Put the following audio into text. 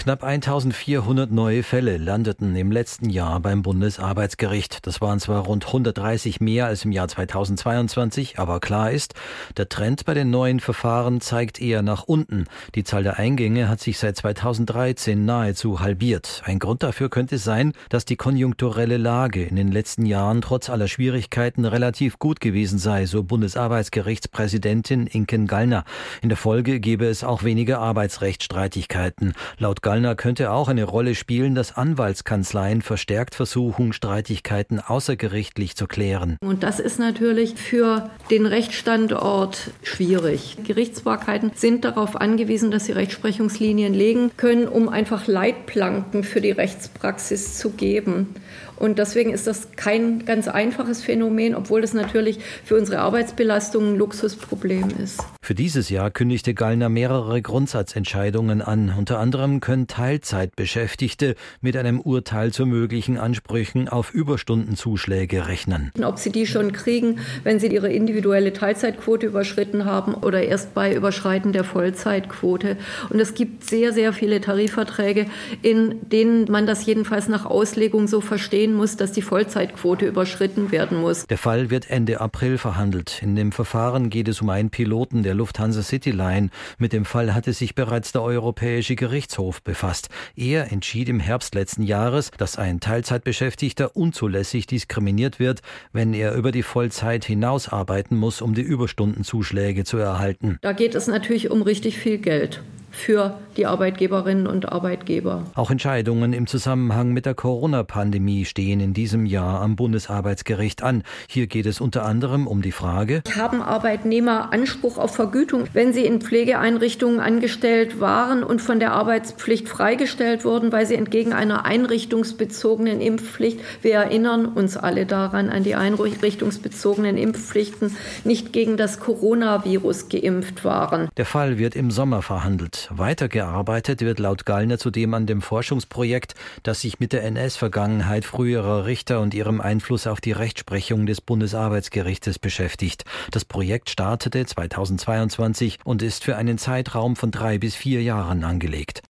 Knapp 1400 neue Fälle landeten im letzten Jahr beim Bundesarbeitsgericht. Das waren zwar rund 130 mehr als im Jahr 2022, aber klar ist, der Trend bei den neuen Verfahren zeigt eher nach unten. Die Zahl der Eingänge hat sich seit 2013 nahezu halbiert. Ein Grund dafür könnte sein, dass die konjunkturelle Lage in den letzten Jahren trotz aller Schwierigkeiten relativ gut gewesen sei, so Bundesarbeitsgerichtspräsidentin Inken Gallner. In der Folge gebe es auch weniger Arbeitsrechtsstreitigkeiten. Laut Gallner könnte auch eine Rolle spielen, dass Anwaltskanzleien verstärkt versuchen, Streitigkeiten außergerichtlich zu klären. Und das ist natürlich für den Rechtsstandort schwierig. Gerichtsbarkeiten sind darauf angewiesen, dass sie Rechtsprechungslinien legen können, um einfach Leitplanken für die Rechtspraxis zu geben. Und deswegen ist das kein ganz einfaches Phänomen, obwohl es natürlich für unsere Arbeitsbelastung ein Luxusproblem ist. Für dieses Jahr kündigte Gallner mehrere Grundsatzentscheidungen an. Unter anderem können Teilzeitbeschäftigte mit einem Urteil zu möglichen Ansprüchen auf Überstundenzuschläge rechnen. Ob sie die schon kriegen, wenn sie ihre individuelle Teilzeitquote überschritten haben oder erst bei Überschreiten der Vollzeitquote. Und es gibt sehr, sehr viele Tarifverträge, in denen man das jedenfalls nach Auslegung so verstehen muss, dass die Vollzeitquote überschritten werden muss. Der Fall wird Ende April verhandelt. In dem Verfahren geht es um einen Piloten der Lufthansa Cityline. Mit dem Fall hatte sich bereits der Europäische Gerichtshof befasst. Er entschied im Herbst letzten Jahres, dass ein Teilzeitbeschäftigter unzulässig diskriminiert wird, wenn er über die Vollzeit hinaus arbeiten muss, um die Überstundenzuschläge zu erhalten. Da geht es natürlich um richtig viel Geld für die Arbeitgeberinnen und Arbeitgeber. Auch Entscheidungen im Zusammenhang mit der Corona-Pandemie stehen in diesem Jahr am Bundesarbeitsgericht an. Hier geht es unter anderem um die Frage, haben Arbeitnehmer Anspruch auf Vergütung, wenn sie in Pflegeeinrichtungen angestellt waren und von der Arbeitspflicht freigestellt wurden, weil sie entgegen einer einrichtungsbezogenen Impfpflicht, wir erinnern uns alle daran, an die einrichtungsbezogenen Impfpflichten, nicht gegen das Coronavirus geimpft waren. Der Fall wird im Sommer verhandelt. Weitergearbeitet wird laut Gallner zudem an dem Forschungsprojekt, das sich mit der NS-Vergangenheit früherer Richter und ihrem Einfluss auf die Rechtsprechung des Bundesarbeitsgerichtes beschäftigt. Das Projekt startete 2022 und ist für einen Zeitraum von drei bis vier Jahren angelegt.